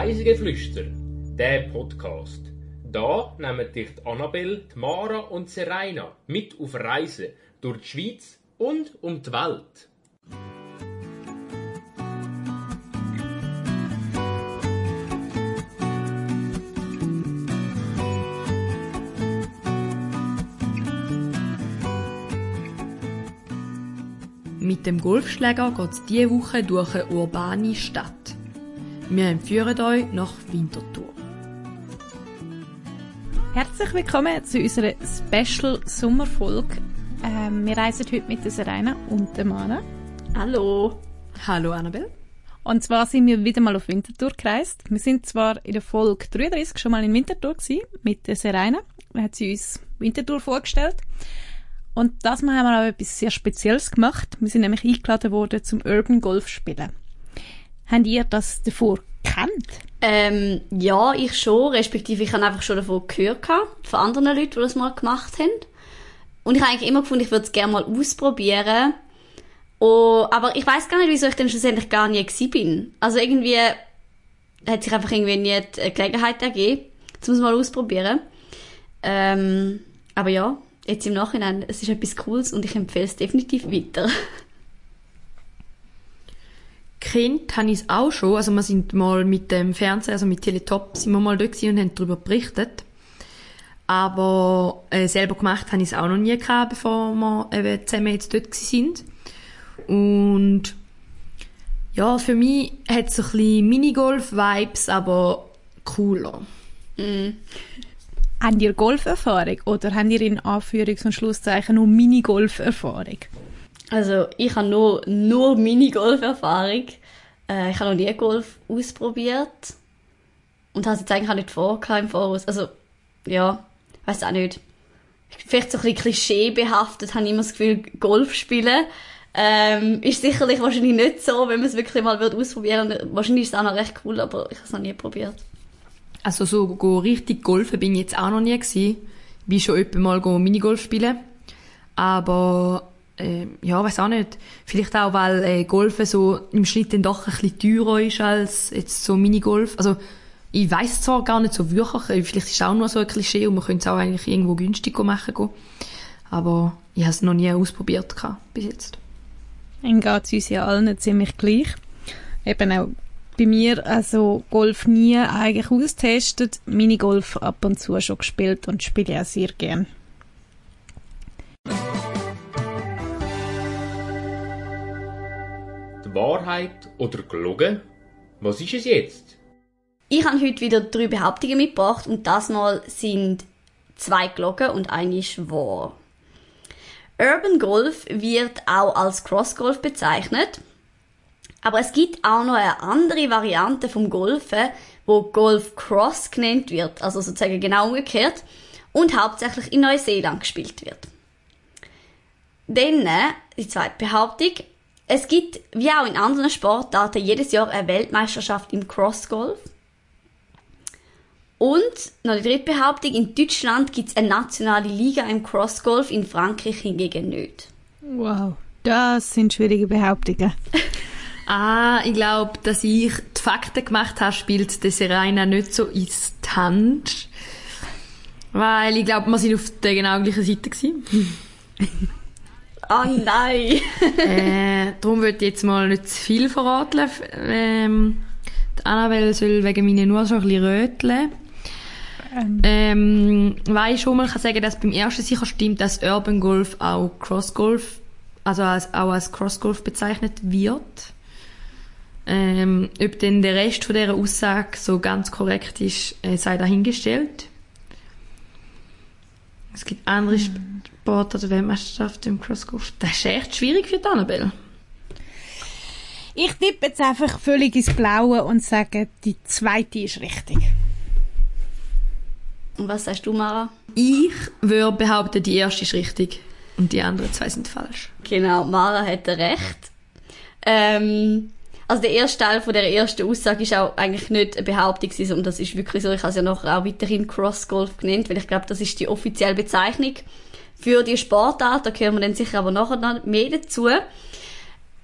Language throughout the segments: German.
Reisegeflüster, der Podcast. Da nehmen dich die Annabelle, Mara und Serena mit auf Reisen durch die Schweiz und um die Welt. Mit dem Golfschläger geht es diese Woche durch eine urbane Stadt. Wir entführen euch nach Winterthur. Herzlich willkommen zu unserer Special Sommerfolge. Ähm, wir reisen heute mit der Serena und der Mana. Hallo. Hallo Annabelle. Und zwar sind wir wieder mal auf Winterthur gereist. Wir sind zwar in der Folge 33 schon mal in Winterthur gewesen, mit der Serena. Da hat sie uns Winterthur vorgestellt. Und das Mal haben wir auch etwas sehr Spezielles gemacht. Wir sind nämlich eingeladen worden zum Urban Golf spielen. Habt ihr das davor kennt? Ähm, ja, ich schon, respektive ich habe einfach schon davon gehört von anderen Leuten, die das mal gemacht haben. Und ich habe eigentlich immer gefunden, ich würde es gerne mal ausprobieren. Oh, aber ich weiß gar nicht, wieso ich dann schlussendlich gar nie bin. Also irgendwie hat sich einfach irgendwie nie die Gelegenheit ergeben, um es mal ausprobieren. Ähm, aber ja, jetzt im Nachhinein, es ist etwas Cooles und ich empfehle es definitiv weiter. Kind habe ich es auch schon. Also wir sind mal mit dem Fernseher, also mit Teletop, sind wir mal dort und haben darüber berichtet. Aber äh, selber gemacht habe ich es auch noch nie gehabt, bevor wir eben zusammen jetzt dort sind. Und ja, für mich hat es so ein bisschen Minigolf-Vibes, aber cooler. Mm. Habt ihr Golferfahrung oder habt ihr in Anführungs- und Schlusszeichen nur Minigolf-Erfahrung? Also ich habe nur, nur Minigolf-Erfahrung. Äh, ich habe noch nie Golf ausprobiert. Und habe es jetzt eigentlich auch nicht vor im Voraus. Also, ja, weiß auch nicht. Vielleicht so ein bisschen klischeebehaftet, habe ich immer das Gefühl, Golf spielen. Ähm, ist sicherlich wahrscheinlich nicht so, wenn man es wirklich mal ausprobieren würde. Wahrscheinlich ist es auch noch recht cool, aber ich habe es noch nie probiert. Also so go richtig golfen bin ich jetzt auch noch nie gewesen. Wie schon etwa mal go Minigolf spielen. Aber äh, ja, weiß auch nicht. Vielleicht auch, weil äh, Golfen so im Schnitt dann doch ein bisschen teurer ist als jetzt so Minigolf. Also ich weiß zwar gar nicht so wirklich, äh, vielleicht ist es auch nur so ein Klischee und man könnte es auch eigentlich irgendwo günstig machen gehen. Aber ich habe es noch nie ausprobiert bis jetzt. Dann geht es uns ja allen ziemlich gleich. Eben auch bei mir also Golf nie eigentlich austestet, Minigolf ab und zu schon gespielt und spiele auch sehr gern. Wahrheit oder gelogen? Was ist es jetzt? Ich habe heute wieder drei Behauptungen mitgebracht und das mal sind zwei gelogen und eine ist wahr. Urban Golf wird auch als Cross Golf bezeichnet. Aber es gibt auch noch eine andere Variante vom Golfen, wo Golf Cross genannt wird, also sozusagen genau umgekehrt, und hauptsächlich in Neuseeland gespielt wird. Dann, die zweite Behauptung, es gibt, wie auch in anderen Sportarten, jedes Jahr eine Weltmeisterschaft im Crossgolf. Und noch die dritte Behauptung, in Deutschland gibt es eine nationale Liga im Crossgolf, in Frankreich hingegen nicht. Wow, das sind schwierige Behauptungen. ah, ich glaube, dass ich die Fakten gemacht habe, spielt der Serena nicht so ins Hand. Weil ich glaube, wir sind auf der genau gleichen Seite Oh nein! äh, darum würde ich jetzt mal nicht zu viel verraten. Ähm, die Annabelle soll wegen meiner nur schon ein bisschen röteln. Ähm. ähm, weil ich schon mal kann sagen, dass beim ersten sicher stimmt, dass Urban Golf auch Cross Golf, also als, auch als Cross Golf bezeichnet wird. Ähm, ob denn der Rest von dieser Aussage so ganz korrekt ist, äh, sei dahingestellt. Es gibt andere mhm. Sport oder Weltmeisterschaft im Crossgolf. Das ist echt schwierig für die Annabelle. Ich tippe jetzt einfach völlig ins Blaue und sage, die zweite ist richtig. Und was sagst du, Mara? Ich würde behaupten, die erste ist richtig und die anderen zwei sind falsch. Genau, Mara hätte recht. Ähm, also der erste Teil von der ersten Aussage ist auch eigentlich nicht eine Behauptung, sondern das ist wirklich so. Ich habe es ja nachher auch weiterhin Cross Golf genannt, weil ich glaube, das ist die offizielle Bezeichnung für die Sportart. Da gehören wir dann sicher aber nachher noch mehr dazu.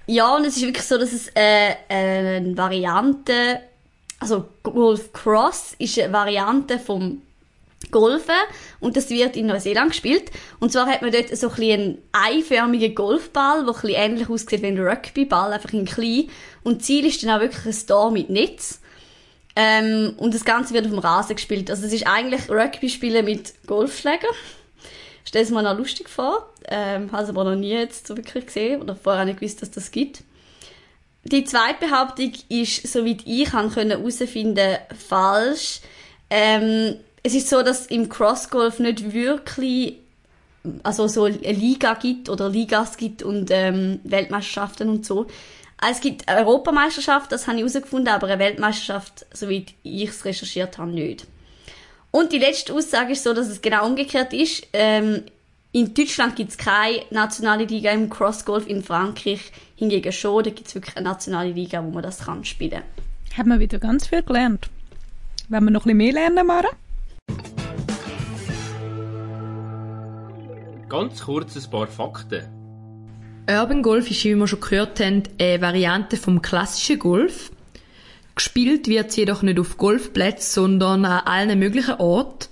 Ja, und es ist wirklich so, dass es äh, eine Variante also Golf Cross ist eine Variante vom Golfen und das wird in Neuseeland gespielt. Und zwar hat man dort so ein einen eiförmigen Golfball, der ein bisschen ähnlich aussieht wie ein Rugbyball, einfach in klein. Und Ziel ist dann auch wirklich ein Tor mit Netz. Ähm, und das Ganze wird auf dem Rasen gespielt. Also es ist eigentlich Rugby-Spielen mit Golfschläger. Stell es mir noch lustig vor. Ähm, habe es aber noch nie jetzt so wirklich gesehen oder vorher auch nicht gewusst, dass das gibt. Die zweite Behauptung ist, soweit ich herausfinden falsch. Ähm, es ist so, dass im Crossgolf nicht wirklich also so eine Liga gibt oder Ligas gibt und ähm, Weltmeisterschaften und so. Es gibt eine Europameisterschaft, das habe ich herausgefunden, aber eine Weltmeisterschaft, soweit ich es recherchiert habe, nicht. Und die letzte Aussage ist so, dass es genau umgekehrt ist. Ähm, in Deutschland gibt es keine nationale Liga im Crossgolf, in Frankreich hingegen schon. Da gibt es wirklich eine nationale Liga, wo man das kann spielen kann. Haben wir wieder ganz viel gelernt. Wenn wir noch ein bisschen mehr lernen, Mara? Ganz kurz ein paar Fakten. Urban Golf ist, wie wir schon gehört haben, eine Variante vom klassischen Golf. Gespielt wird es jedoch nicht auf Golfplätzen, sondern an allen möglichen Orten,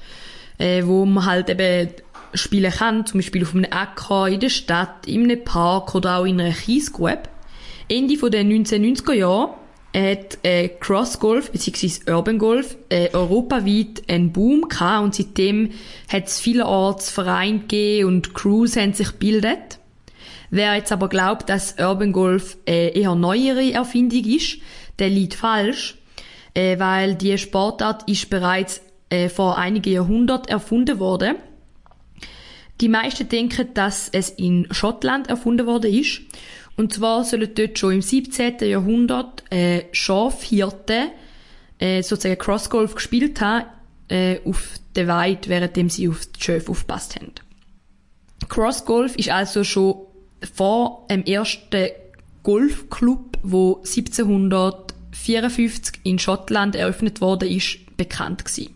äh, wo man halt eben spielen kann, zum Beispiel auf einem Acker, in der Stadt, in einem Park oder auch in einer Kiesgrube. Ende der 1990er Jahre hat äh, Cross Golf bzw. Urban Golf äh, europaweit einen Boom gehabt und seitdem hat es vielerorts Vereine gegeben und Crews haben sich gebildet. Wer jetzt aber glaubt, dass Urban Golf äh, eher neuere Erfindung ist, der liegt falsch, äh, weil die Sportart ist bereits äh, vor einigen Jahrhunderten erfunden worden. Die meisten denken, dass es in Schottland erfunden worden ist und zwar sollen dort schon im 17. Jahrhundert äh, Schafhirten äh, sozusagen Crossgolf gespielt haben äh, auf der Weide, währenddem sie auf die Schafe aufgepasst haben. Crossgolf ist also schon vor dem ersten Golfclub, wo 1754 in Schottland eröffnet wurde, ist bekannt gewesen.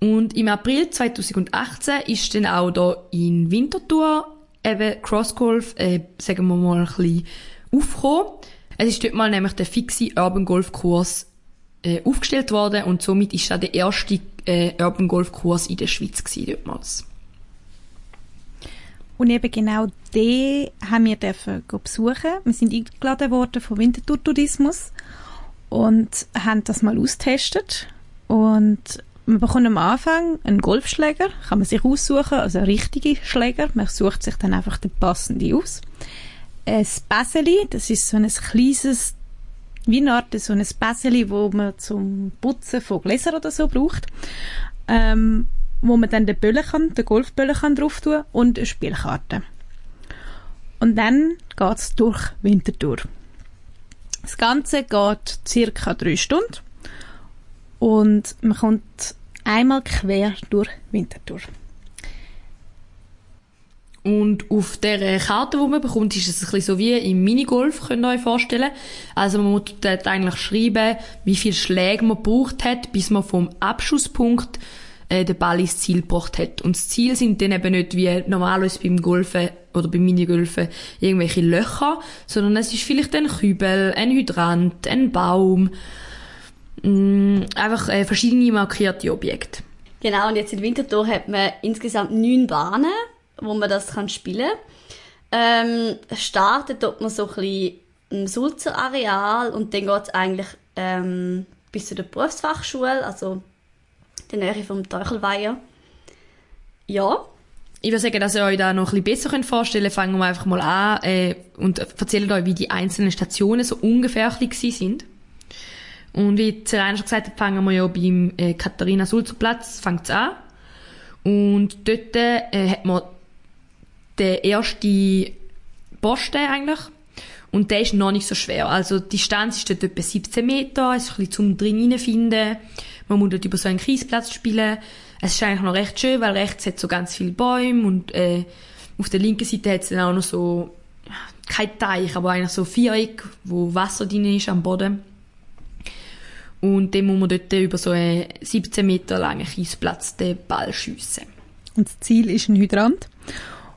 Und im April 2018 ist dann auch da in Winterthur eben Crossgolf, äh, sagen wir mal, ein bisschen aufgekommen. Es ist dort mal nämlich der fixe Urban Golf Kurs äh, aufgestellt worden und somit ist das der erste äh, Urban Golf Kurs in der Schweiz gewesen, dortmals. Und eben genau den haben wir dürfen besuchen. Wir sind eingeladen worden vom Winterthur Tourismus und haben das mal austestet. Und man bekommt am Anfang einen Golfschläger, kann man sich aussuchen, also einen richtigen Schläger. Man sucht sich dann einfach den passenden aus. Ein Bäseli, das ist so ein kleines, wie eine Art so ein Bäseli, wo man zum Putzen von Gläsern oder so braucht. Ähm, wo man dann den Böllen kann, den Golfböllen kann drauf tun und eine Spielkarte. Und dann geht's durch Winterthur. Das Ganze geht circa drei Stunden und man kommt einmal quer durch Winterthur. Und auf der Karte, die man bekommt, ist es ein bisschen so wie im Minigolf, könnt ihr euch vorstellen. Also man muss dort eigentlich schreiben, wie viele Schläge man gebraucht hat, bis man vom Abschusspunkt äh, den Ball ins Ziel gebracht hat. Und das Ziel sind dann eben nicht wie normalerweise beim Golfen oder beim Minigolfen irgendwelche Löcher, sondern es ist vielleicht ein Kübel, ein Hydrant, ein Baum, mh, mm, einfach äh, verschiedene markierte Objekte. Genau, und jetzt in Winterthur hat man insgesamt neun Bahnen, wo man das kann spielen kann. Ähm, startet dort man so ein bisschen im Sulzer Areal und dann geht es eigentlich ähm, bis zu der Berufsfachschule, also der Nähe vom Teuchelweiher. Ja. Ich würde sagen, dass ihr euch da noch ein bisschen besser vorstellen könnt. Fangen wir einfach mal an äh, und erzählen euch, wie die einzelnen Stationen so ungefähr sind. Und wie Serena schon gesagt hat, fangen wir ja beim äh, Katharina Sulzer Platz fängt's an. Und dort äh, hat man den ersten Posten eigentlich. Und der ist noch nicht so schwer. Also die Distanz ist dort etwa 17 Meter, es ist ein bisschen zum drin finden. Man muss dort über so einen Kiesplatz spielen. Es ist eigentlich noch recht schön, weil rechts hat so ganz viele Bäume und äh, auf der linken Seite hat es dann auch noch so, kein Teich, aber eigentlich so Viereck, wo Wasser drin ist am Boden. Und dann muss man dort über so einen 17 Meter langen Kiesplatz den Ball schiessen. Und das Ziel ist ein Hydrant.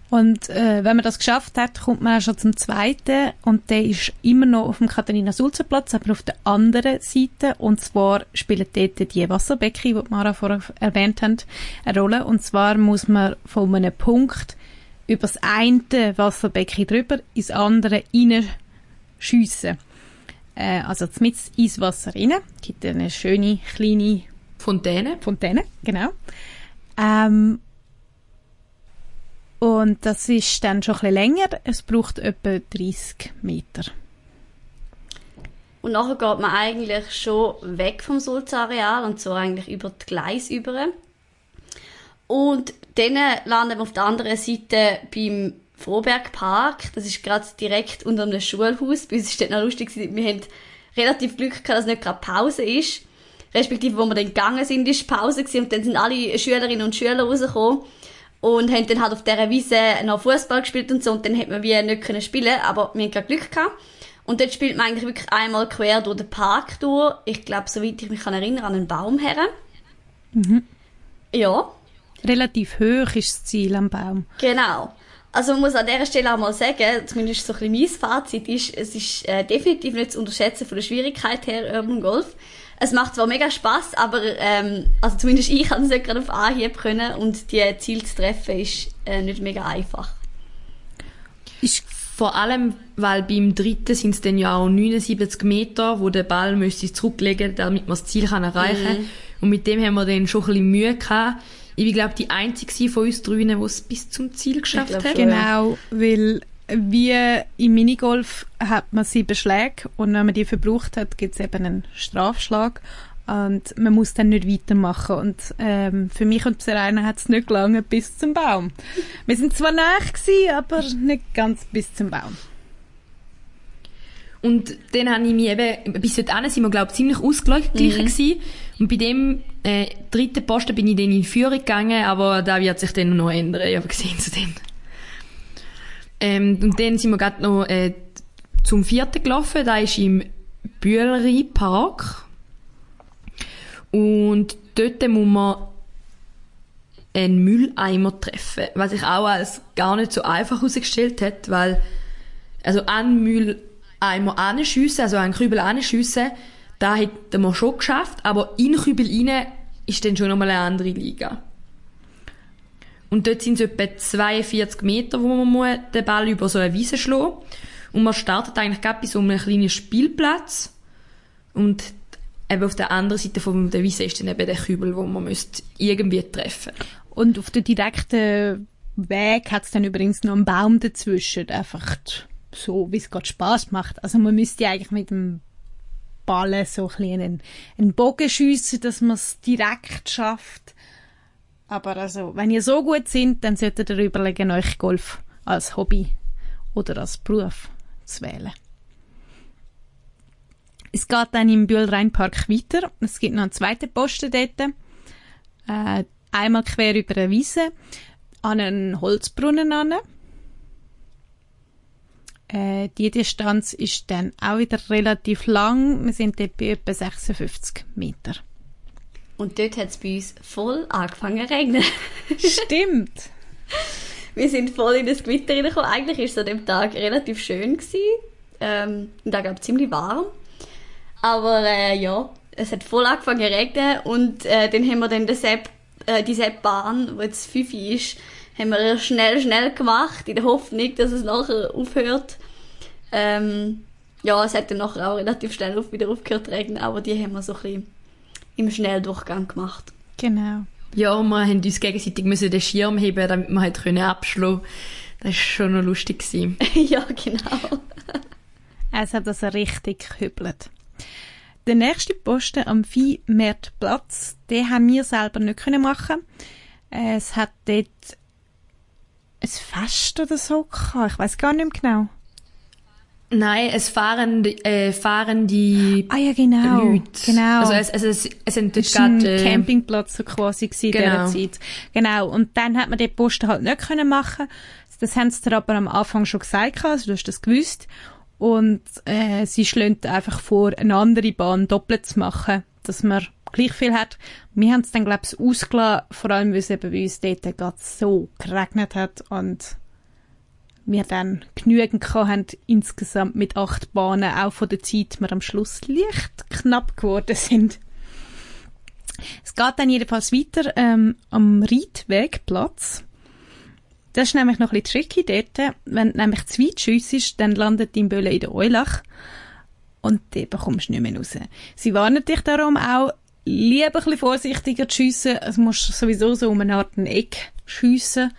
Und äh, wenn man das geschafft hat, kommt man auch schon zum zweiten und der ist immer noch auf dem Katharina-Sulzer-Platz, aber auf der anderen Seite und zwar spielen dort die Wasserbecken, die Mara vorher erwähnt hat, eine Rolle und zwar muss man von einem Punkt über das eine Wasserbecken drüber ins andere reinschiessen. Äh, also mit ins Wasser rein, gibt eine schöne kleine Fontäne. Fontäne, genau. Ähm, und das ist dann schon ein bisschen länger. Es braucht etwa 30 Meter. Und nachher geht man eigentlich schon weg vom Sulzareal und so eigentlich über die Gleis über. Und dann landen wir auf der anderen Seite beim Froberg Park. Das ist gerade direkt unter dem Schulhaus. Bei uns ist das noch lustig. Wir haben relativ Glück gehabt, dass nicht gerade Pause ist. Respektive, wo wir dann gegangen sind, ist Pause gewesen. Und dann sind alle Schülerinnen und Schüler rausgekommen und haben dann halt auf dieser Wiese noch Fußball gespielt und so und dann hätte man wie nicht können spielen aber wir hatten Glück gehabt. Und dort spielt man eigentlich wirklich einmal quer durch den Park durch. Ich glaube, soweit ich mich kann erinnern, an einen Baum her. Mhm. Ja. Relativ hoch ist das Ziel am Baum. Genau. Also man muss an dieser Stelle auch mal sagen, zumindest so ein bisschen mein Fazit ist, es ist äh, definitiv nicht zu unterschätzen von der Schwierigkeit her, Urban Golf. Es macht zwar mega Spaß, aber ähm, also zumindest ich kann es nicht gerade auf Anhieb können und die Ziel zu treffen ist äh, nicht mega einfach. Ist vor allem, weil beim dritten sind es dann ja auch 79 Meter, wo der Ball müsste zurücklegen, damit man das Ziel kann erreichen kann. Mhm. Und mit dem haben wir dann schon ein bisschen Mühe gehabt. Ich bin, glaube die einzige von uns drüben, die es bis zum Ziel geschafft hat. Genau, weil wie im Minigolf hat man sieben Schläge und wenn man die verbraucht hat, gibt es eben einen Strafschlag und man muss dann nicht weitermachen und ähm, für mich und Serena hat es nicht gelangen bis zum Baum. Wir sind zwar nah gewesen, aber nicht ganz bis zum Baum. Und dann habe ich mich eben, bis dorthin sind wir, glaube ich, ziemlich ausgeglichen mhm. gewesen. Und bei dem äh, dritten Posten bin ich dann in Führung gegangen, aber da wird sich dann noch ändern. Ich habe gesehen zu dem. Ähm, und dann sind wir gerade noch äh, zum vierten gelaufen. Da ist im Bühleri Park. Und dort muss man einen Mülleimer treffen, was sich auch als gar nicht so einfach herausgestellt hat, weil also einen Mülleimer anschiessen, also einen Kübel anschiessen, da hätten wir schon geschafft, aber in Kübel rein ist dann schon nochmal eine andere Liga. Und dort sind es etwa 42 Meter, wo man den Ball über so eine Wiese schlagen Und man startet eigentlich gerade bei so einem kleinen Spielplatz. Und eben auf der anderen Seite von der Wiese ist dann eben der Kübel, wo man irgendwie treffen Und auf der direkten Weg hat es dann übrigens noch einen Baum dazwischen. Einfach so, wie es gerade Spaß macht. Also man müsste eigentlich mit dem Ball so ein einen, einen Bogen schiessen, dass man es direkt schafft. Aber also, wenn ihr so gut seid, dann solltet ihr überlegen, euch Golf als Hobby oder als Beruf zu wählen. Es geht dann im Bühlrheinpark weiter. Es gibt noch einen zweiten Posten dort. Äh, einmal quer über eine Wiese an einen Holzbrunnen an. Äh, die Distanz ist dann auch wieder relativ lang. Wir sind dort bei etwa 56 Meter. Und dort hat es bei uns voll angefangen zu regnen. Stimmt. Wir sind voll in das Gewitter reingekommen. Eigentlich war es an dem Tag relativ schön. Gewesen. Ähm, und da gab ziemlich warm. Aber äh, ja, es hat voll angefangen zu regnen und äh, dann haben wir dann den Sepp, äh, die Seppbahn, wo jetzt 5 ist, haben wir schnell, schnell gemacht, in der Hoffnung, dass es nachher aufhört. Ähm, ja, es hat dann nachher auch relativ schnell auf, wieder aufgehört zu regnen, aber die haben wir so ein bisschen im Schnelldurchgang gemacht. Genau. Ja, wir haben uns gegenseitig müssen den Schirm heben, damit wir halt abschlagen Das war schon noch lustig. ja, genau. Es hat also richtig gehübelt. Der nächste Posten am Viehmarktplatz, den haben wir selber nicht machen Es hat dort ein Fest oder so gehabt. Ich weiß gar nicht mehr genau. Nein, es fahren, äh, fahren die ah, ja, genau. Leute. Genau. Also es, es, es, es sind dort gerade... Äh, Campingplatz so quasi gewesen genau. in dieser Zeit. Genau. Und dann hat man den Posten halt nicht können machen. Das haben sie dir aber am Anfang schon gesagt, also du hast das gewusst. Und äh, sie schlägt einfach vor, eine andere Bahn doppelt zu machen, dass man gleich viel hat. Wir haben es dann, glaube ich, ausgelassen, vor allem, weil es eben bei uns dort gerade so geregnet hat und wir dann genügend hatten, insgesamt mit acht Bahnen, auch von der Zeit wir am Schluss leicht knapp geworden sind. Es geht dann jedenfalls weiter ähm, am Reitwegplatz. Das ist nämlich noch ein bisschen tricky dort. Wenn du nämlich zu weit schiessest, dann landet dein Bölle in der Eulach und dann bekommst du nicht mehr raus. Sie warnen dich darum auch, lieber ein bisschen vorsichtiger zu schiessen. Es muss sowieso so um eine Art ein Eck schiessen.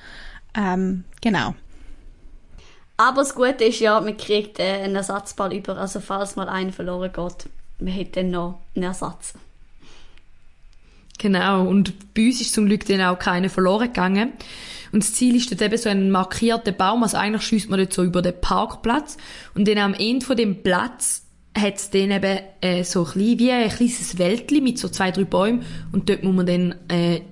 Ähm, genau. Aber das Gute ist ja, man kriegt äh, einen Ersatzball über. Also falls mal einer verloren geht, man hat dann noch einen Ersatz. Genau, und bei uns ist zum Glück dann auch keiner verloren gegangen. Und das Ziel ist dort eben so ein markierter Baum, also eigentlich schießt man dort so über den Parkplatz. Und dann am Ende von dem Platz hat es dann eben äh, so ein bisschen, wie ein kleines Wäldchen mit so zwei, drei Bäumen. Und dort muss man dann äh,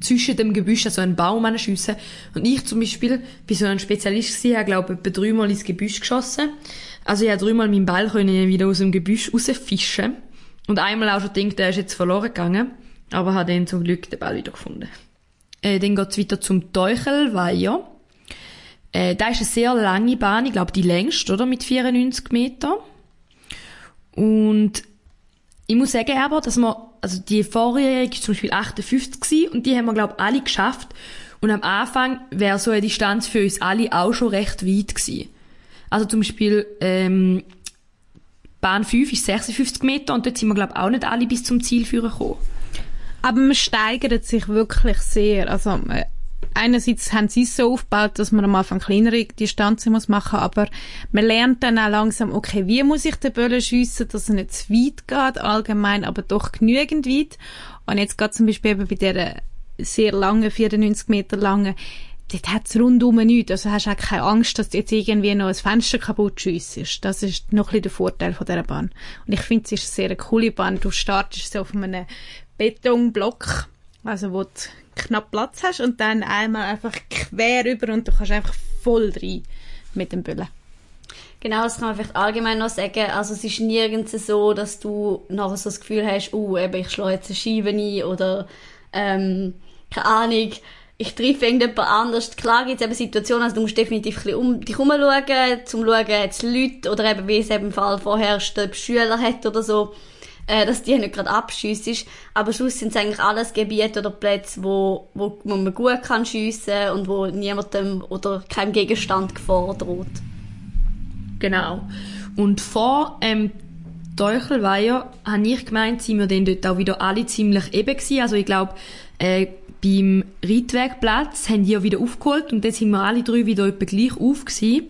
zwischen dem Gebüsch so einen Baum schiessen. Und ich zum Beispiel bin so ein Spezialist gewesen, habe glaube ich etwa dreimal ins Gebüsch geschossen. Also ich habe dreimal meinen Ball können wieder aus dem Gebüsch rausfischen. Und einmal auch schon gedacht, der ist jetzt verloren gegangen. Aber habe dann zum Glück den Ball wieder gefunden. Äh, dann geht's weiter zum Teuchelweiher. Äh, da ist eine sehr lange Bahn, ich glaube die längste, oder? Mit 94 Meter. Und ich muss sagen aber, dass wir, also die vorherige ist zum Beispiel 58 gewesen, und die haben wir, glaube ich, alle geschafft. Und am Anfang wäre so eine Distanz für uns alle auch schon recht weit gewesen. Also zum Beispiel, ähm, Bahn 5 ist 56 Meter und dort sind wir, glaube ich, auch nicht alle bis zum Ziel führen gekommen. Aber man steigert sich wirklich sehr. Also, äh, einerseits haben sie es so aufgebaut, dass man am Anfang kleinere Distanzen muss machen, aber man lernt dann auch langsam, okay, wie muss ich den Böllen schiessen, dass er nicht zu weit geht, allgemein, aber doch genügend weit. Und jetzt geht zum Beispiel eben bei dieser sehr langen, 94 Meter langen, dort hat es rundum nichts. Also hast du auch keine Angst, dass du jetzt irgendwie noch ein Fenster kaputt schiessest. Das ist noch ein bisschen der Vorteil von dieser Bahn. Und ich finde, es ist eine sehr coole Bahn. Du startest so auf einem Betonblock, also wo du knapp Platz hast und dann einmal einfach quer über und du kannst einfach voll rein mit dem Böllen. Genau, das kann man vielleicht allgemein noch sagen. Also es ist nirgends so, dass du nachher so das Gefühl hast, oh, eben, ich schlage jetzt eine Scheibe ein oder ähm, keine Ahnung, ich treffe irgendjemand anders. Klar gibt es eben Situationen, also du musst definitiv ein bisschen um dich herumschauen, zum schauen, hat es Leute oder eben, wie es eben im Fall vorherrscht, ob Schüler hat oder so äh, dass die nicht gerade abschiessen. Aber sonst sind es eigentlich alles Gebiete oder Plätze, wo, wo, man gut kann schiessen und wo niemandem oder keinem Gegenstand Gefahr droht. Genau. Und vor ähm, Teuchelweiher habe ich gemeint, sind wir dann dort auch wieder alle ziemlich eben gewesen. Also ich glaube, äh, beim Reitwegplatz haben die ja wieder aufgeholt und dann sind wir alle drei wieder etwa gleich auf gewesen.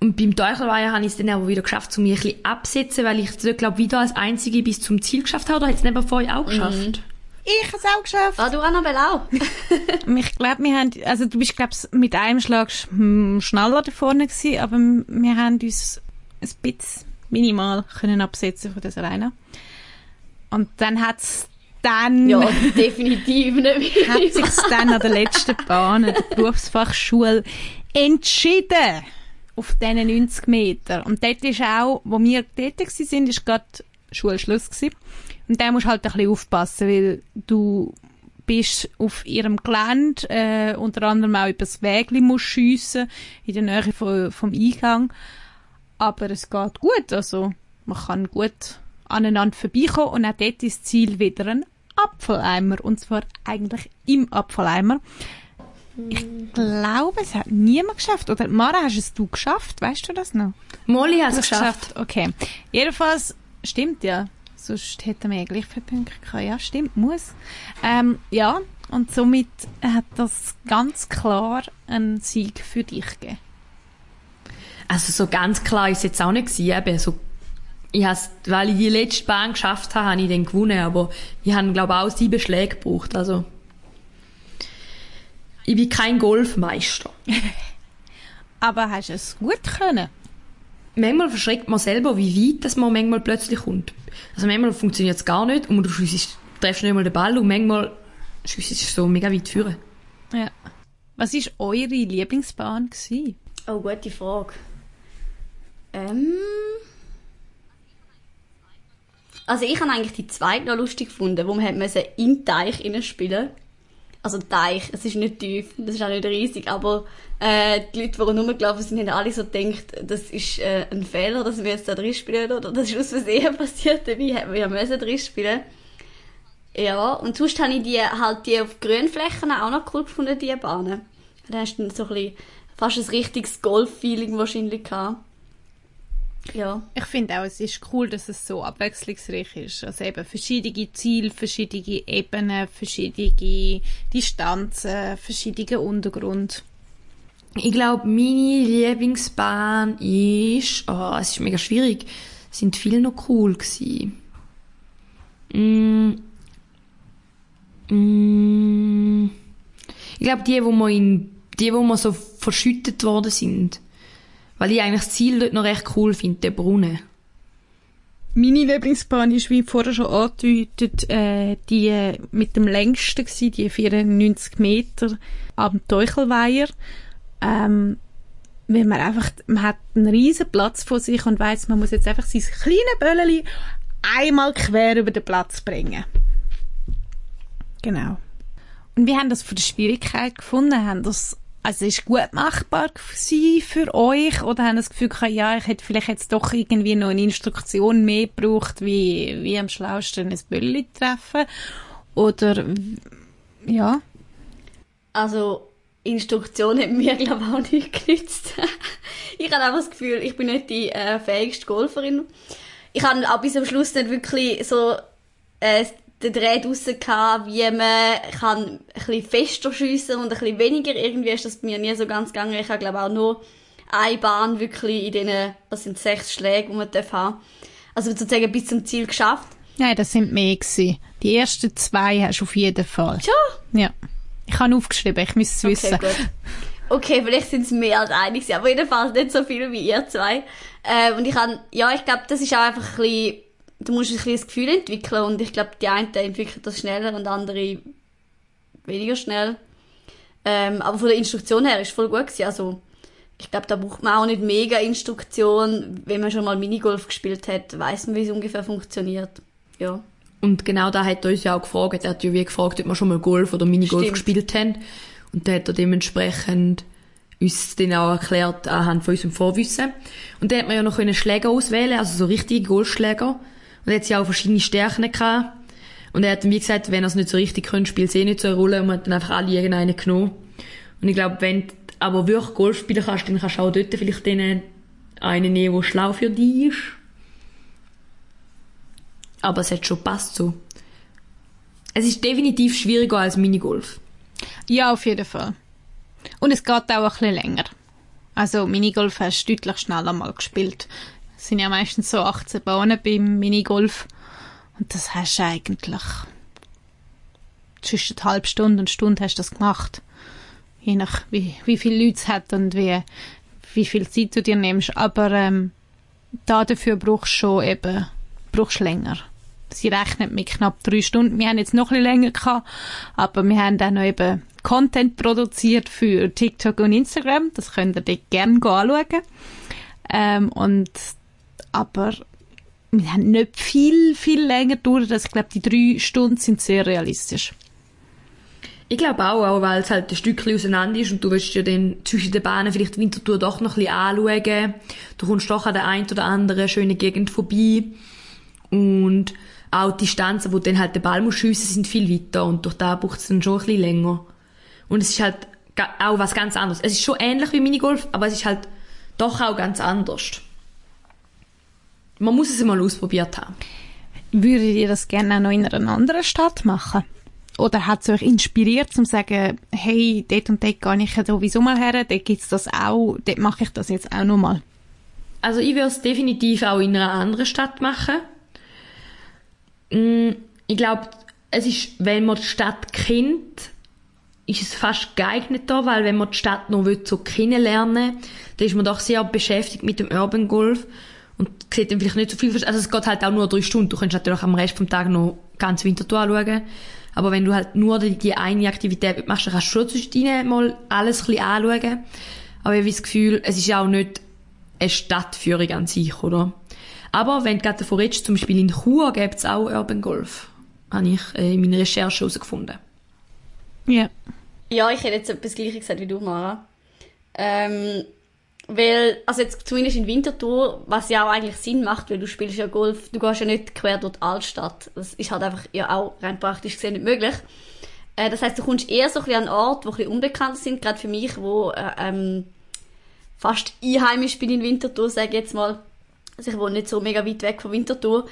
Und beim Teuchelweiher habe ich es dann aber wieder geschafft, um mich ein bisschen absetzen, weil ich es, glaube wieder als Einzige bis zum Ziel geschafft habe. Oder hat es neben vorher auch geschafft? Mhm. Ich habe es auch geschafft. Ah, du Annabelle auch. ich glaube, wir haben, also du bist, glaube mit einem Schlag schneller da vorne gewesen, aber wir haben uns ein bisschen minimal können absetzen von dieser Reine. Und dann hat es dann... Ja, definitiv nicht. hat sich dann an der letzten Bahn der Berufsfachschule entschieden auf diesen 90 Meter. Und dort ist auch, wo wir dort waren, ist gerade Schulschluss gewesen. Und da musst du halt ein bisschen aufpassen, weil du bist auf ihrem Gelände, äh, unter anderem auch übers Wägli musst schiessen, in der Nähe von, vom Eingang. Aber es geht gut, also man kann gut aneinander vorbeikommen und auch dort ist das Ziel wieder ein Apfeleimer. Und zwar eigentlich im Apfeleimer. Ich glaube, es hat niemand geschafft. Oder Mara, hast es du geschafft? Weißt du das noch? Molly hat es geschafft. geschafft. Okay. Jedenfalls stimmt ja. Sonst hätten wir ja gleich viele Punkte gehabt. Ja, stimmt, muss. Ähm, ja, und somit hat das ganz klar einen Sieg für dich gegeben. Also so ganz klar ist es jetzt auch nicht gewesen. Eben so ich has, weil ich die letzte Bahn geschafft habe, habe ich dann gewonnen, aber ich habe, glaube ich, auch sieben Schläge gebraucht, also ich bin kein Golfmeister. Aber hast du es gut können? Manchmal verschreckt man selber, wie weit das man manchmal plötzlich kommt. Also manchmal funktioniert es gar nicht und du schiessest, treffst nicht mal den Ball und manchmal schiessest du so mega weit führen. Ja. Was war eure Lieblingsbahn? Gewesen? Oh, gute Frage. Ähm... Also ich habe eigentlich die zweite noch lustig gefunden, wo man im Teich spielen also Teich, es ist nicht tief, das ist auch nicht riesig, aber äh, die Leute, die rumgelaufen sind, haben alle so gedacht, das ist äh, ein Fehler, dass wir jetzt da drin spielen, oder das ist aus Versehen passiert, dabei wir müssen drin spielen. Ja, und sonst habe ich die, halt die auf Grünflächen auch noch cool gefunden, die Bahnen. Da hast du dann so ein bisschen, fast ein richtiges Golf-Feeling wahrscheinlich gehabt. Ja. Ich finde auch, es ist cool, dass es so abwechslungsreich ist. Also eben verschiedene Ziele, verschiedene Ebenen, verschiedene Distanzen, verschiedene Untergrund. Ich glaube, meine Lieblingsbahn ist, oh, es ist mega schwierig, sind viele noch cool gewesen. Mm. Mm. Ich glaube, die, wo wir in, die, wo wir so verschüttet worden sind. Weil ich eigentlich das Ziel dort noch recht cool finde, der Brunnen. Meine Lieblingsbahn ist, wie vorher schon angedeutet, äh, die mit dem längsten gewesen, die 94 Meter am Teuchelweiher. Ähm, weil man einfach, man hat einen riesen Platz vor sich und weiß, man muss jetzt einfach sein kleines Bölleli einmal quer über den Platz bringen. Genau. Und wir haben das von der Schwierigkeit gefunden, haben das also ist gut machbar für euch oder haben das Gefühl gehabt, ja, ich hätte vielleicht jetzt doch irgendwie noch eine Instruktion mehr gebraucht, wie, wie am schlausten ein Bölli treffen oder ja? Also Instruktion hat mir glaube auch nicht genützt. ich habe einfach das Gefühl, ich bin nicht die äh, fähigste Golferin. Ich habe auch bis zum Schluss nicht wirklich so äh, den Dreh draussen gehabt, wie man kann ein bisschen fester schiessen und ein bisschen weniger. Irgendwie ist das bei mir nie so ganz gegangen. Ich habe, glaube auch nur eine Bahn wirklich in diesen, das sind sechs Schläge, die man darf haben. Also sozusagen bis zum Ziel geschafft. Nein, das sind mehr gewesen. Die ersten zwei hast du auf jeden Fall. Ja? Ja. Ich habe aufgeschrieben, ich muss es Okay, wissen. gut. Okay, vielleicht sind es mehr als einig, gewesen, aber jedenfalls nicht so viel wie ihr zwei. Äh, und ich kann, ja, ich glaube, das ist auch einfach ein bisschen, du musst ein das Gefühl entwickeln und ich glaube, die einen entwickeln das schneller und andere weniger schnell. Ähm, aber von der Instruktion her ist es voll gut gewesen. Also, ich glaube, da braucht man auch nicht mega Instruktion. Wenn man schon mal Minigolf gespielt hat, weiß man, wie es ungefähr funktioniert. Ja. Und genau da hat er uns ja auch gefragt. Er hat ja wie gefragt, ob wir schon mal Golf oder Minigolf Stimmt. gespielt haben. Und da hat er dementsprechend uns dann auch erklärt anhand von unserem Vorwissen. Und dann hat man ja noch können Schläger auswählen, also so richtige Golfschläger. Und er hat ja auch verschiedene Stärken gehabt. Und er hat wie gesagt, wenn er es nicht so richtig könnte, spielt es eh nicht so eine Rolle. Und hat dann einfach alle irgendeinen genommen. Und ich glaube, wenn du aber wirklich Golf spielen kannst, dann kannst du auch dort vielleicht einen nehmen, der schlau für dich ist. Aber es hat schon gepasst so. Es ist definitiv schwieriger als Minigolf. Ja, auf jeden Fall. Und es geht auch ein bisschen länger. Also Minigolf hast du deutlich schneller mal gespielt. Es sind ja meistens so 18 Bahnen beim Minigolf. Und das hast du eigentlich zwischen halben Stunde und Stunde hast du das gemacht. Je nach wie, wie viele Leute es hat und wie, wie viel Zeit du dir nimmst. Aber ähm, da dafür brauchst du schon eben brauchst länger. Sie rechnet mit knapp drei Stunden. Wir haben jetzt noch ein länger gehabt, aber wir haben dann noch eben Content produziert für TikTok und Instagram. Das könnt ihr dort gerne anschauen. Ähm, und, aber wir haben nicht viel, viel länger durch. Also ich glaube, die drei Stunden sind sehr realistisch. Ich glaube auch, auch weil es halt ein Stückchen auseinander ist und du willst ja dann zwischen den Bahnen vielleicht die Wintertour doch noch ein bisschen anschauen. Du kommst doch an der einen oder anderen schönen Gegend vorbei. Und auch die Distanzen, wo dann halt den Ball musst schiessen, sind viel weiter und durch da braucht es dann schon ein bisschen länger. Und es ist halt auch was ganz anderes. Es ist schon ähnlich wie Minigolf, aber es ist halt doch auch ganz anders. Man muss es mal ausprobiert haben. Würdet ihr das gerne auch noch in einer anderen Stadt machen? Oder hat es euch inspiriert, zum zu sagen, hey, dort und dort gehe ich ja sowieso mal her, dort gibt's das auch, dort mache ich das jetzt auch noch mal. Also ich würde es definitiv auch in einer anderen Stadt machen. Mm, Ich glaube, es ist, wenn man die Stadt kennt, ist es fast geeigneter, weil wenn man die Stadt noch will, so kennenlernen will, dann ist man doch sehr beschäftigt mit dem Urban Golf und sieht dann vielleicht nicht so viel. Also es geht halt auch nur drei Stunden. Du kannst natürlich am Rest vom Tag noch ganz Winterthur anschauen. Aber wenn du halt nur die, die eine Aktivität machst, dann kannst du schon zwischendrin mal alles ein bisschen anschauen. Aber ich habe das Gefühl, es ist ja auch nicht eine Stadtführung an sich, oder? Aber wenn du gerade davon redest, zum Beispiel in Chur gibt es auch Urban Golf. Habe ich äh, in meiner Recherche herausgefunden. Ja. Ja, ich hätte jetzt etwas Gleiches gesagt wie du, Mara. Ähm, weil, also jetzt zumindest in Winterthur, was ja auch eigentlich Sinn macht, weil du spielst ja Golf, du gehst ja nicht quer durch die Altstadt. Das ist halt einfach ja auch rein praktisch gesehen nicht möglich. Äh, das heißt, du kommst eher so ein bisschen an Orte, die ein bisschen unbekannt sind, gerade für mich, wo äh, ähm, fast einheimisch bin in Winterthur, sage ich jetzt mal. Also ich wohne nicht so mega weit weg von Winterthur.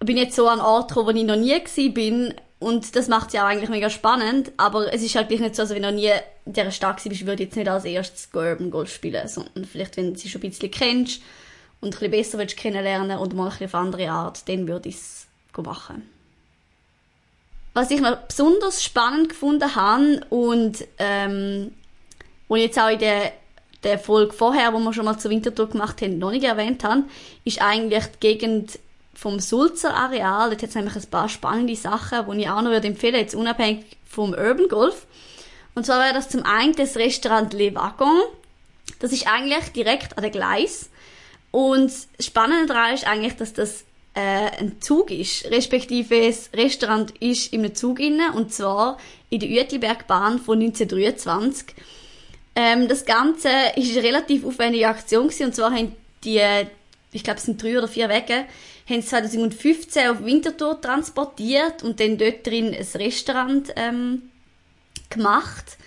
Bin jetzt so an Ort gekommen, wo ich noch nie gewesen bin. Und das macht ja auch eigentlich mega spannend. Aber es ist halt gleich nicht so, als wenn du noch nie in dieser Stadt bist, würde jetzt nicht als erstes Urban Golf spielen, sondern vielleicht, wenn du sie schon ein bisschen kennst und ein bisschen besser willst kennenlernen und mal ein bisschen auf andere Art, dann würde ich es machen. Was ich noch besonders spannend gefunden habe und ähm, ich jetzt auch in der, der Folge vorher, wo wir schon mal zur Wintertour gemacht haben, noch nicht erwähnt haben, ist eigentlich die Gegend vom Sulzer Areal. Dort hat es nämlich ein paar spannende Sachen, die ich auch noch würde empfehlen jetzt unabhängig vom Urban Golf. Und zwar wäre das zum einen das Restaurant Le Wagon. Das ist eigentlich direkt an der Gleis. Und das Spannende daran ist eigentlich, dass das äh, ein Zug ist, respektive das Restaurant ist in einem Zug inne und zwar in der Uetlibergbahn von 1923. Ähm, das Ganze ist eine relativ aufwendige Aktion gewesen, und zwar haben die, ich glaube es sind drei oder vier Wege, haben sie 2015 auf Winterthur transportiert und dann dort drin ein Restaurant ähm, gemacht.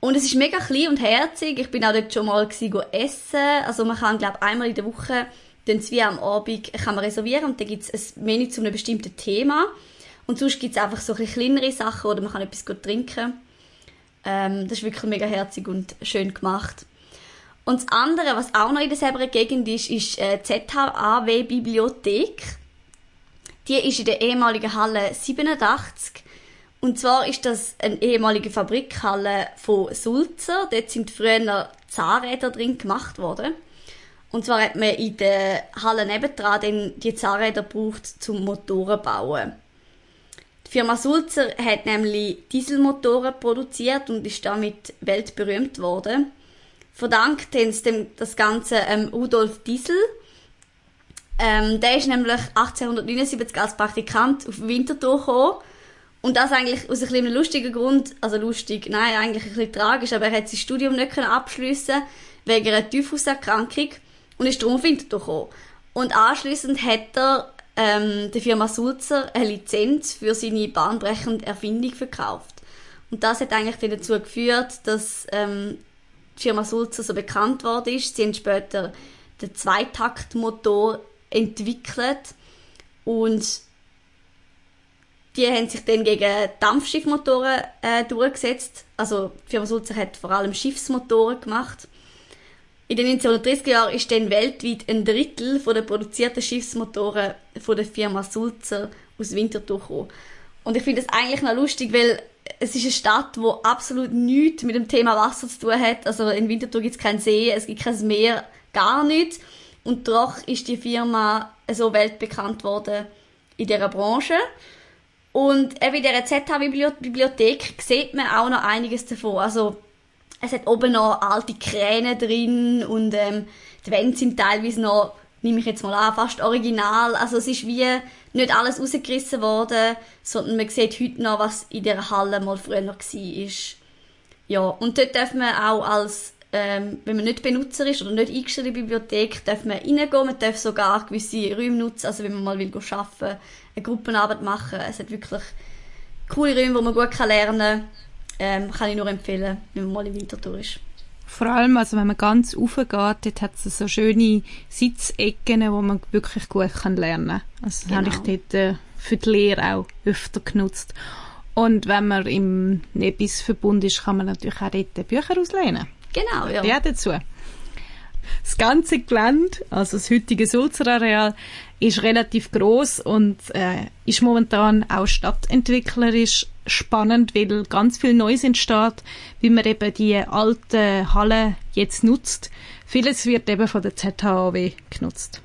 Und es ist mega klein und herzig. Ich bin auch dort schon mal gewesen, essen. Also man kann, glaube einmal in der Woche dann wie am Abend kann man reservieren und dann gibt es ein Menü zu einem bestimmten Thema. Und sonst gibt es einfach so ein kleinere Sachen oder man kann etwas gut trinken. Ähm, das ist wirklich mega herzig und schön gemacht. Und das andere, was auch noch in derselben Gegend ist, ist äh, ZHAW Bibliothek. Die ist in der ehemaligen Halle 87. Und zwar ist das eine ehemalige Fabrikhalle von Sulzer. Dort sind früher Zahnräder drin gemacht worden. Und zwar hat man in der Halle nebendran dann die Zahnräder gebraucht zum Motoren bauen. Die Firma Sulzer hat nämlich Dieselmotoren produziert und ist damit weltberühmt worden. Verdankt haben sie dem das Ganze ähm, Rudolf Diesel. Ähm, der ist nämlich 1879 als Praktikant auf Winterthur gekommen. Und das eigentlich aus einem lustigen Grund, also lustig, nein, eigentlich ein bisschen tragisch, aber er hat sein Studium nicht abschliessen wegen einer Typhuserkrankung und ist darum auf Winterthur gekommen. Und anschließend hat er ähm, der Firma Sulzer eine Lizenz für seine bahnbrechende Erfindung verkauft. Und das hat eigentlich dazu geführt, dass ähm, die Firma Sulzer so bekannt worden ist. Sie haben später den Zweitaktmotor entwickelt und die haben sich dann gegen Dampfschiffmotoren äh, durchgesetzt. Also die Firma Sulzer hat vor allem Schiffsmotoren gemacht. In den 1930er Jahren ist dann weltweit ein Drittel den produzierten Schiffsmotoren von der Firma Sulzer aus Winterthur gekommen. Und ich finde das eigentlich noch lustig, weil es ist eine Stadt, wo absolut nichts mit dem Thema Wasser zu tun hat. Also in Winterthur gibt es keinen See, es gibt kein Meer, gar nichts. Und doch ist die Firma so weltbekannt worden in dieser Branche. Und eben in dieser ZH-Bibliothek sieht man auch noch einiges davon. Also es hat oben noch alte Kräne drin und ähm, die Wände sind teilweise noch, nehme ich jetzt mal an, fast original. Also es ist wie nicht alles rausgerissen worden, sondern man sieht heute noch, was in der Halle mal früher noch war. Ja, und dort darf man auch als, ähm, wenn man nicht Benutzer ist oder nicht eingestellt in die Bibliothek, darf man reingehen, man darf sogar gewisse Räume nutzen, also wenn man mal will arbeiten, eine Gruppenarbeit machen. Es hat wirklich coole Räume, wo man gut lernen kann ähm, kann ich nur empfehlen, wenn man mal in Winterthur ist. Vor allem, also wenn man ganz raufgeht, dort hat es so schöne Sitzecken, wo man wirklich gut kann lernen kann. Also das genau. habe ich dort äh, für die Lehre auch öfter genutzt. Und wenn man im Nebis-Verbund ist, kann man natürlich auch dort Bücher auslehnen. Genau, ja. Ja, dazu. Das ganze Gelände, also das heutige Sulzer-Areal, ist relativ groß und äh, ist momentan auch stadtentwicklerisch spannend, weil ganz viel Neues entsteht, wie man eben die alten Hallen jetzt nutzt. Vieles wird eben von der ZHAW genutzt.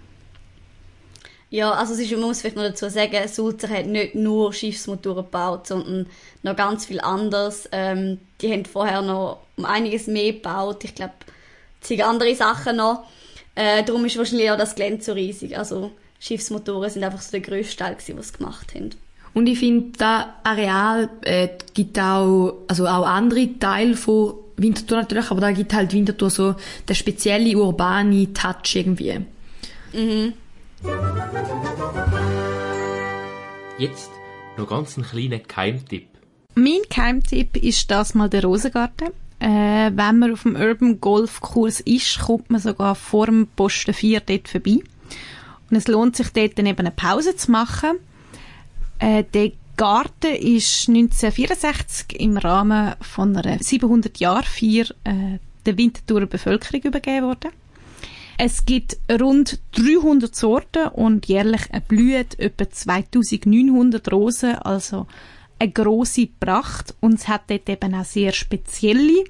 Ja, also es ist, man muss vielleicht noch dazu sagen, Sulzer hat nicht nur Schiffsmotoren gebaut, sondern noch ganz viel anderes. Ähm, die haben vorher noch um einiges mehr gebaut. Ich glaube, zig andere Sachen noch. Äh, darum ist wahrscheinlich auch das Gelände so riesig. Also Schiffsmotoren sind einfach so der grösste Teil, gewesen, was sie gemacht haben. Und ich finde, das Areal äh, gibt auch, also auch andere Teile von Winterthur natürlich, aber da gibt halt Winterthur so der spezielle urbane Touch irgendwie. Jetzt noch ganz einen kleinen Keimtipp. Mein Keimtipp ist das mal der Rosengarten. Äh, wenn man auf dem Urban Golf Kurs ist, kommt man sogar vor dem Posten 4 dort vorbei. Und es lohnt sich dort dann eben eine Pause zu machen. Äh, der Garten ist 1964 im Rahmen von einer 700-Jahr-Feier äh, der Winterthurer Bevölkerung übergeben worden. Es gibt rund 300 Sorten und jährlich blühen etwa 2900 Rosen, also eine grosse Pracht und es hat dort eben auch sehr spezielle,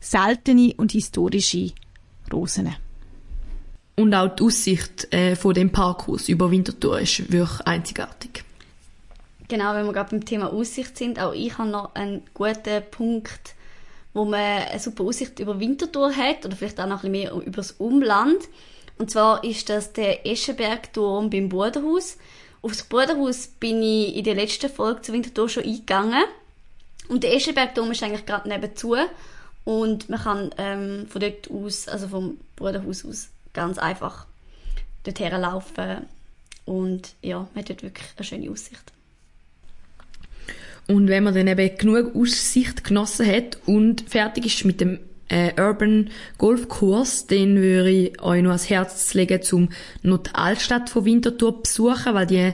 seltene und historische Rosen. Und auch die Aussicht äh, von dem Parkhaus über Winterthur ist wirklich einzigartig. Genau, wenn wir gerade beim Thema Aussicht sind, auch ich habe noch einen guten Punkt, wo man eine super Aussicht über Winterthur hat oder vielleicht auch noch ein bisschen mehr über das Umland. Und zwar ist das der Eschenbergturm beim Bruderhaus. Aufs Bruderhaus bin ich in der letzten Folge zu Winterthur schon eingegangen. Und der Eschenbergturm ist eigentlich gerade nebenzu. Und man kann ähm, von dort aus, also vom Bruderhaus aus, ganz einfach dorthin laufen. Und ja, man hat dort wirklich eine schöne Aussicht. Und wenn man dann eben genug Aussicht genossen hat und fertig ist mit dem äh, Urban Golfkurs, dann würde ich euch noch ans Herz legen, zum noch die Altstadt von Winterthur besuchen, weil die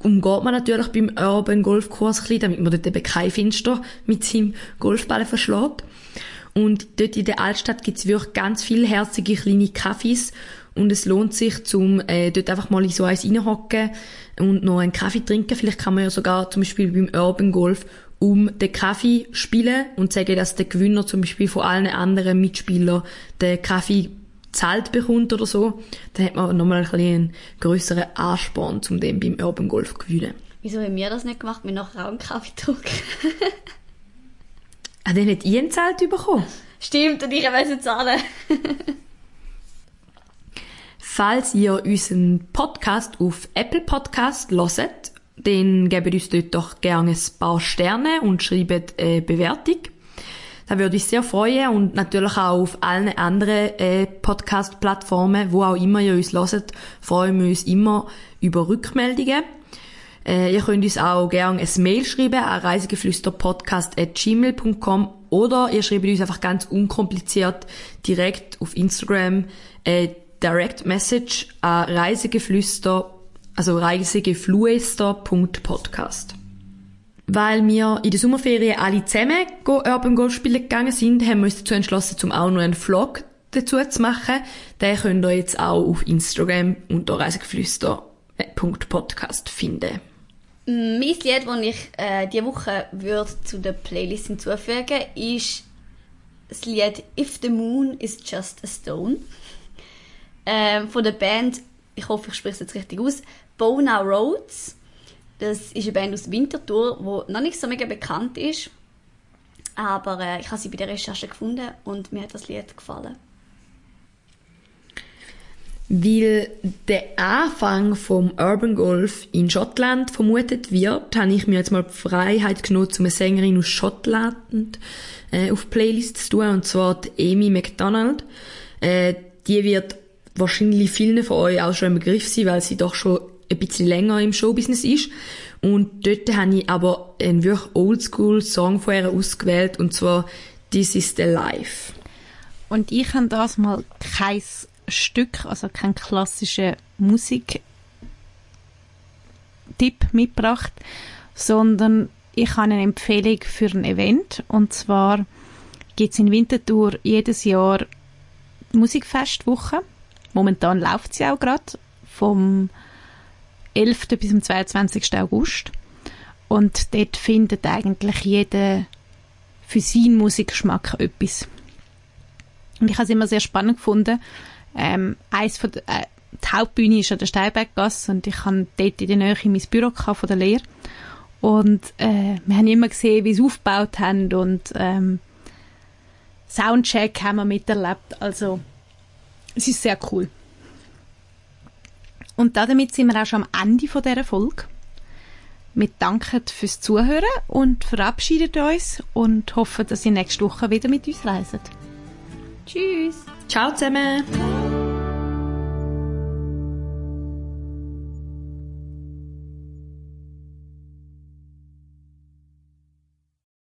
umgeht man natürlich beim Urban Golfkurs ein bisschen, damit man dort eben kein Fenster mit seinem Golfball verschlägt. Und dort in der Altstadt gibt's wirklich ganz viele herzige kleine Kaffees und es lohnt sich, zum äh, dort einfach mal in so eins reinhocken und noch einen Kaffee trinken. Vielleicht kann man ja sogar zum Beispiel beim Urban Golf um den Kaffee spielen und sagen, dass der Gewinner zum Beispiel von allen anderen Mitspielern den Kaffee zahlt bekommt oder so. Dann hat man nochmal ein einen grösseren Ansporn, um den beim Urban Golf zu gewinnen. Wieso haben wir das nicht gemacht? Wir nachher auch einen Kaffee getrunken. Ah, dann hat ihr einen Zelt bekommen. Stimmt, und ich müssen zahlen. Falls ihr unseren Podcast auf Apple Podcast hört, dann gebt uns dort doch gerne ein paar Sterne und schreibt eine Bewertung. Das würde uns sehr freuen und natürlich auch auf allen anderen äh, Podcast-Plattformen, wo auch immer ihr uns hört, freuen wir uns immer über Rückmeldungen. Äh, ihr könnt uns auch gerne ein Mail schreiben an reisegeflüsterpodcast.gmail.com oder ihr schreibt uns einfach ganz unkompliziert direkt auf Instagram äh, Direct Message an reisegeflüster, also reisegefluester.podcast. Weil wir in der Sommerferien alle zusammen go Urban Golf spielen gegangen sind, haben wir uns dazu entschlossen, zum auch noch einen Vlog dazu zu machen. Den könnt ihr jetzt auch auf Instagram unter reisegeflüster.podcast finden. Mein Lied, das ich äh, diese Woche würde zu der Playlist hinzufügen ist das Lied If the Moon is Just a Stone ähm, von der Band, ich hoffe, ich spreche es jetzt richtig aus, Bona Roads. Das ist eine Band aus Winterthur, die noch nicht so mega bekannt ist. Aber äh, ich habe sie bei der Recherche gefunden und mir hat das Lied gefallen. Weil der Anfang vom Urban Golf in Schottland vermutet wird, habe ich mir jetzt mal die Freiheit genommen, um eine Sängerin aus Schottland äh, auf Playlist zu tun, und zwar die Amy McDonald. Äh, die wird wahrscheinlich vielen von euch auch schon im Begriff sein, weil sie doch schon ein bisschen länger im Showbusiness ist. Und dort habe ich aber einen wirklich Oldschool-Song von ihr ausgewählt, und zwar This is the Life. Und ich habe das mal kein Stück, also kein klassischer Musiktipp mitgebracht, sondern ich habe eine Empfehlung für ein Event. Und zwar gibt es in Winterthur jedes Jahr Musikfestwoche. Momentan läuft sie auch gerade vom 11. bis zum 22. August. Und dort findet eigentlich jeder für seinen Musikgeschmack etwas. Und ich habe es immer sehr spannend gefunden. Ähm, eins von der, äh, die Hauptbühne ist an der Steinberggasse und ich habe dort in der Nähe mein Büro von der Lehre. Und äh, wir haben immer gesehen, wie sie aufgebaut haben und ähm, Soundcheck haben wir miterlebt. Also es ist sehr cool. Und damit sind wir auch schon am Ende von dieser Folge. Wir danken fürs Zuhören und verabschieden uns und hoffen, dass ihr nächste Woche wieder mit uns reist. Tschüss. Ciao zusammen!